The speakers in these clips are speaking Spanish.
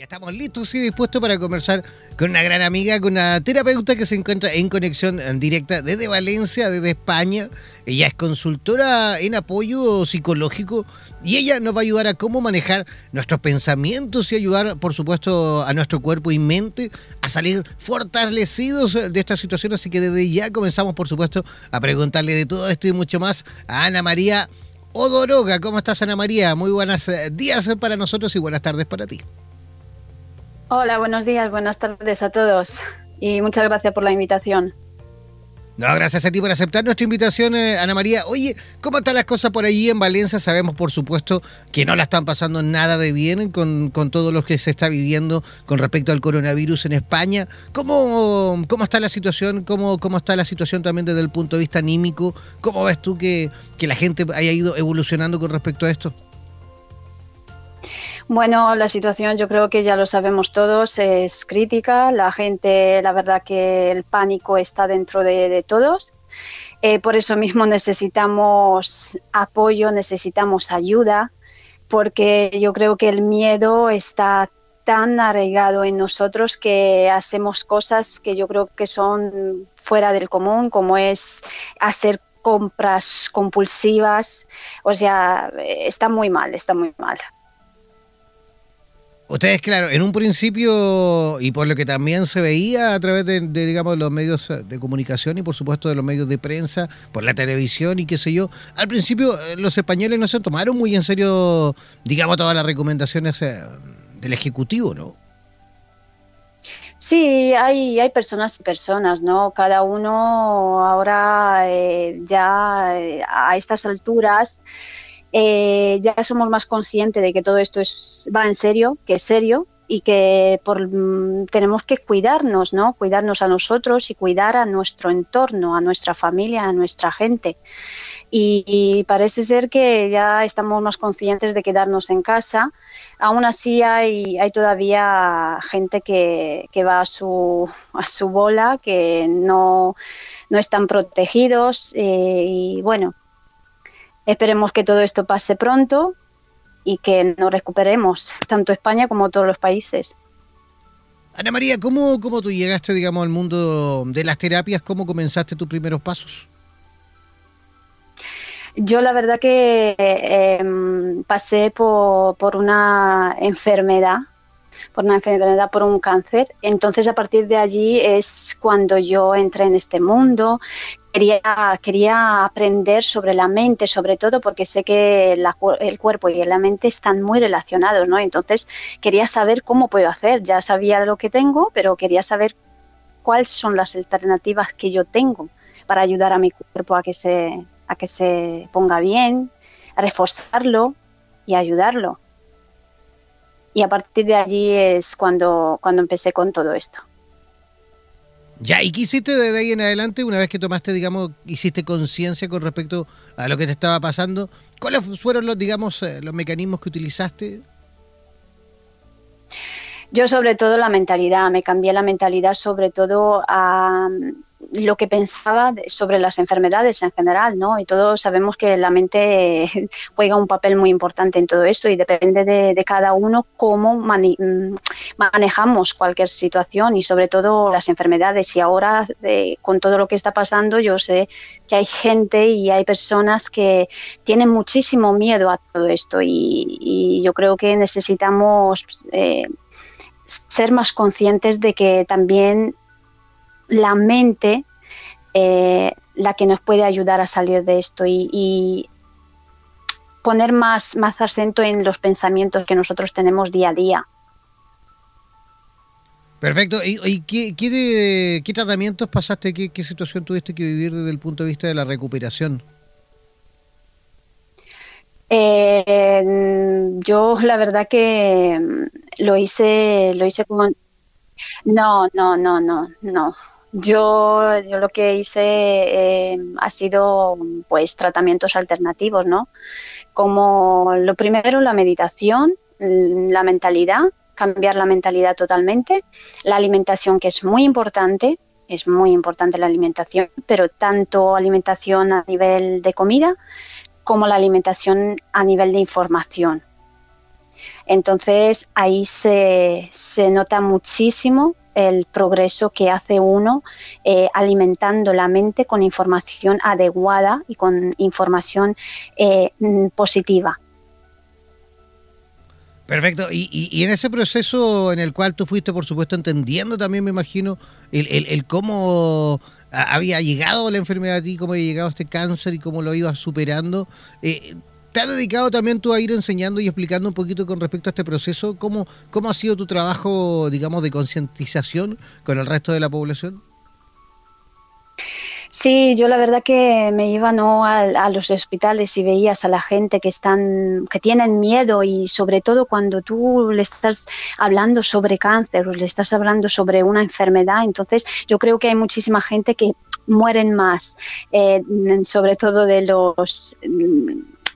Ya estamos listos y dispuestos para conversar con una gran amiga, con una terapeuta que se encuentra en conexión directa desde Valencia, desde España. Ella es consultora en apoyo psicológico y ella nos va a ayudar a cómo manejar nuestros pensamientos y ayudar, por supuesto, a nuestro cuerpo y mente a salir fortalecidos de esta situación. Así que desde ya comenzamos, por supuesto, a preguntarle de todo esto y mucho más a Ana María Odoroga. ¿Cómo estás, Ana María? Muy buenos días para nosotros y buenas tardes para ti. Hola, buenos días, buenas tardes a todos y muchas gracias por la invitación. No, gracias a ti por aceptar nuestra invitación, eh, Ana María. Oye, ¿cómo están las cosas por allí en Valencia? Sabemos, por supuesto, que no la están pasando nada de bien con, todo lo que se está viviendo con respecto al coronavirus en España. ¿Cómo, cómo está la situación? ¿Cómo, ¿Cómo está la situación también desde el punto de vista anímico? ¿Cómo ves tú que, que la gente haya ido evolucionando con respecto a esto? Bueno, la situación yo creo que ya lo sabemos todos, es crítica. La gente, la verdad que el pánico está dentro de, todos. Eh, por eso mismo necesitamos apoyo, necesitamos ayuda, porque yo creo que el miedo está tan arraigado en nosotros que hacemos cosas que yo creo que son fuera del común, como es hacer compras compulsivas. O sea, está muy mal, está muy mal. Ustedes, claro, en un principio, y por lo que también se veía a través de, digamos, los medios de comunicación y por supuesto de los medios de prensa, por la televisión y qué sé yo, al principio eh, los españoles no se tomaron muy en serio, digamos, todas las recomendaciones eh, del Ejecutivo, ¿no? Sí, hay, hay personas y personas, ¿no? Cada uno ahora eh, ya a estas alturas eh, ya somos más conscientes de que todo esto es, va en serio, que es serio y que por, mm, tenemos que cuidarnos, ¿no? Cuidarnos a nosotros y cuidar a nuestro entorno, a nuestra familia, a nuestra gente. Y, parece ser que ya estamos más conscientes de quedarnos en casa. Aún así hay, hay todavía gente que, que va a su, a su bola, que no, no están protegidos eh, y bueno, Esperemos que todo esto pase pronto y que nos recuperemos, tanto España como todos los países. Ana María, ¿cómo, ¿cómo tú llegaste, digamos, al mundo de las terapias? ¿Cómo comenzaste tus primeros pasos? Yo la verdad que em, pasé por, por, una enfermedad, por una enfermedad, por un cáncer. Entonces a partir de allí es cuando yo entré en este mundo, quería, quería aprender sobre la mente, sobre todo porque sé que el cuerpo y la mente están muy relacionados, ¿no? Entonces quería saber cómo puedo hacer. Ya sabía lo que tengo, pero quería saber cuáles son las alternativas que yo tengo para ayudar a mi cuerpo a que se, a que se ponga bien, a reforzarlo y ayudarlo. Y a partir de allí es cuando, cuando empecé con todo esto. Ya, ¿y qué hiciste desde ahí en adelante una vez que tomaste, digamos, hiciste conciencia con respecto a lo que te estaba pasando? ¿Cuáles fueron los, digamos, eh, los mecanismos que utilizaste? Yo sobre todo la mentalidad, me cambié la mentalidad sobre todo a, lo que pensaba sobre las enfermedades en general, ¿no? Y todos sabemos que la mente juega un papel muy importante en todo esto y depende de, cada uno cómo mm, manejamos cualquier situación y sobre todo las enfermedades. Y ahora, con todo lo que está pasando, yo sé que hay gente y hay personas que tienen muchísimo miedo a todo esto y, yo creo que necesitamos... Eh, ser más conscientes de que también la mente eh, la que nos puede ayudar a salir de esto y, poner más, más acento en los pensamientos que nosotros tenemos día a día. Perfecto. ¿Y, qué, tratamientos pasaste? Qué, ¿Qué, situación tuviste que vivir desde el punto de vista de la recuperación? Eh, yo la verdad que lo hice, lo hice como... No, no, no, no, no. Yo, yo lo que hice eh, ha sido pues tratamientos alternativos, ¿no? Como lo primero la meditación, la mentalidad, cambiar la mentalidad totalmente, la alimentación que es muy importante, es muy importante la alimentación, pero tanto alimentación a nivel de comida como la alimentación a nivel de información. Entonces ahí se, se nota muchísimo el progreso que hace uno eh, alimentando la mente con información adecuada y con información eh, mm, positiva. Perfecto. Y, en ese proceso en el cual tú fuiste, por supuesto, entendiendo también, me imagino, el, cómo había llegado la enfermedad a ti, cómo había llegado este cáncer y cómo lo ibas superando. Eh, ¿Te has dedicado también tú a ir enseñando y explicando un poquito con respecto a este proceso? ¿Cómo, cómo ha sido tu trabajo, digamos, de concientización con el resto de la población? Sí, yo la verdad que me iba ¿no? a, los hospitales y veías a la gente que están, que tienen miedo y sobre todo cuando tú le estás hablando sobre cáncer o le estás hablando sobre una enfermedad, entonces yo creo que hay muchísima gente que mueren más, eh, sobre todo de los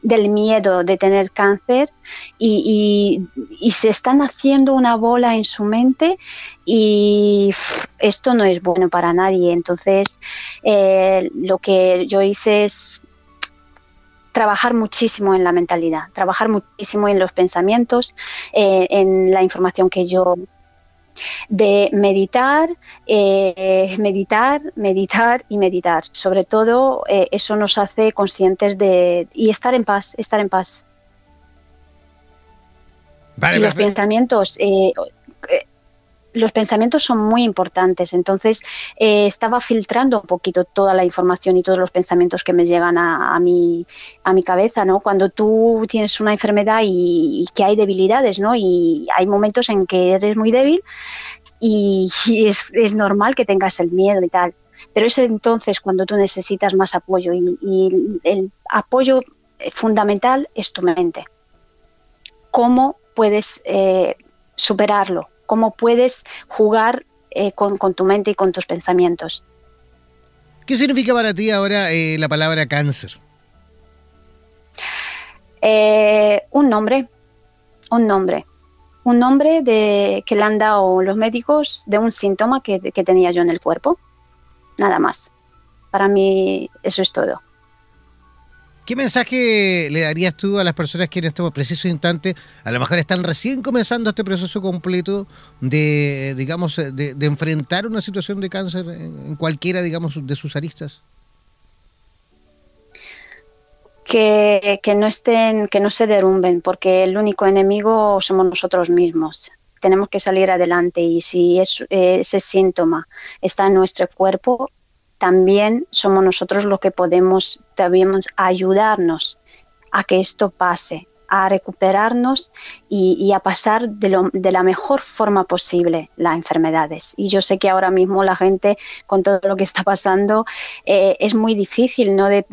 del miedo de tener cáncer y, se están haciendo una bola en su mente y esto no es bueno para nadie. Entonces, eh, lo que yo hice es trabajar muchísimo en la mentalidad, trabajar muchísimo en los pensamientos, eh, en la información que yo de meditar, eh, meditar, meditar y meditar. Sobre todo eh, eso nos hace conscientes de y estar en paz, estar en paz. y los pensamientos, eh, los pensamientos son muy importantes. Entonces eh, estaba filtrando un poquito toda la información y todos los pensamientos que me llegan a, mi, a mi cabeza, ¿no? Cuando tú tienes una enfermedad y, que hay debilidades, ¿no? Y hay momentos en que eres muy débil y, es, normal que tengas el miedo y tal. Pero es entonces cuando tú necesitas más apoyo y, el apoyo fundamental es tu mente. ¿Cómo puedes eh, superarlo? Cómo puedes jugar eh, con, tu mente y con tus pensamientos. ¿Qué significa para ti ahora eh, la palabra cáncer? Eh, un nombre, un nombre, un nombre de, que le han dado los médicos de un síntoma que tenía yo en el cuerpo, nada más. Para mí eso es todo. ¿Qué mensaje le darías tú a las personas que en este preciso instante a lo mejor están recién comenzando este proceso completo de, digamos, de, enfrentar una situación de cáncer en cualquiera, digamos, de sus aristas? Que, no estén, que no se derrumben, porque el único enemigo somos nosotros mismos. Tenemos que salir adelante y si ese síntoma está en nuestro cuerpo, también somos nosotros los que podemos, debemos ayudarnos a que esto pase, a recuperarnos y, a pasar de, la mejor forma posible las enfermedades. Y yo sé que ahora mismo la gente, con todo lo que está pasando, eh, es muy difícil ¿no? de,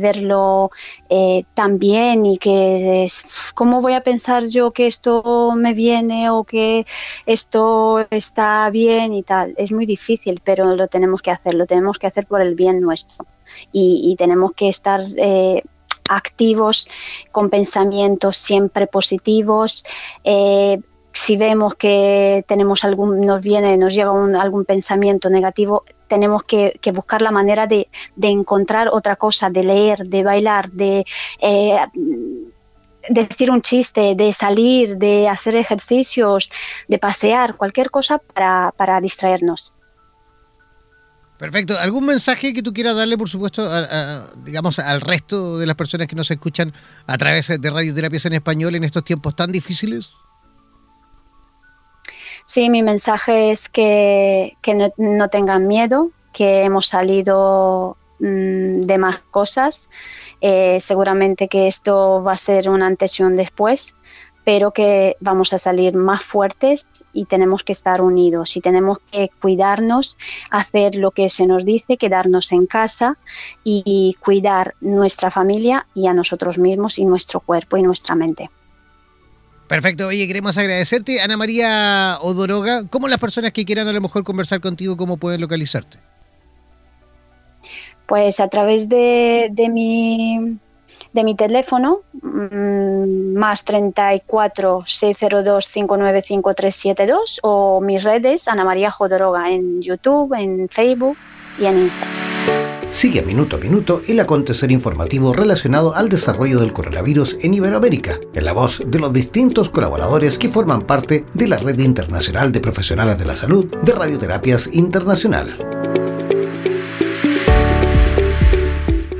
verlo eh, tan bien y que cómo voy a pensar yo que esto me viene o que esto está bien y tal. Es muy difícil, pero lo tenemos que hacer, lo tenemos que hacer por el bien nuestro. Y, tenemos que estar eh, activos, con pensamientos siempre positivos. Eh, si vemos que tenemos algún, nos viene, nos llega algún pensamiento negativo, tenemos que, buscar la manera de, encontrar otra cosa, de leer, de bailar, de eh, decir un chiste, de salir, de hacer ejercicios, de pasear, cualquier cosa para distraernos. Perfecto. ¿Algún mensaje que tú quieras darle, por supuesto, digamos, al resto de las personas que nos escuchan a través de Radioterapias en Español en estos tiempos tan difíciles? Sí, mi mensaje es que, no, tengan miedo, que hemos salido mm, de más cosas. Eh, seguramente que esto va a ser un antes y un después, pero que vamos a salir más fuertes y tenemos que estar unidos y tenemos que cuidarnos, hacer lo que se nos dice, quedarnos en casa y cuidar nuestra familia y a nosotros mismos y nuestro cuerpo y nuestra mente. Perfecto, oye, queremos agradecerte, Ana María Odoroga. ¿Cómo las personas que quieran a lo mejor conversar contigo, cómo pueden localizarte? Pues a través de, de mi de mi teléfono, mm, más 34 602 595372 o mis redes, Ana María Jodoroga, en YouTube, en Facebook y en Instagram. sigue minuto a minuto el acontecer informativo relacionado al desarrollo del coronavirus en Iberoamérica, en la voz de los distintos colaboradores que forman parte de la Red Internacional de Profesionales de la Salud de Radioterapias Internacional.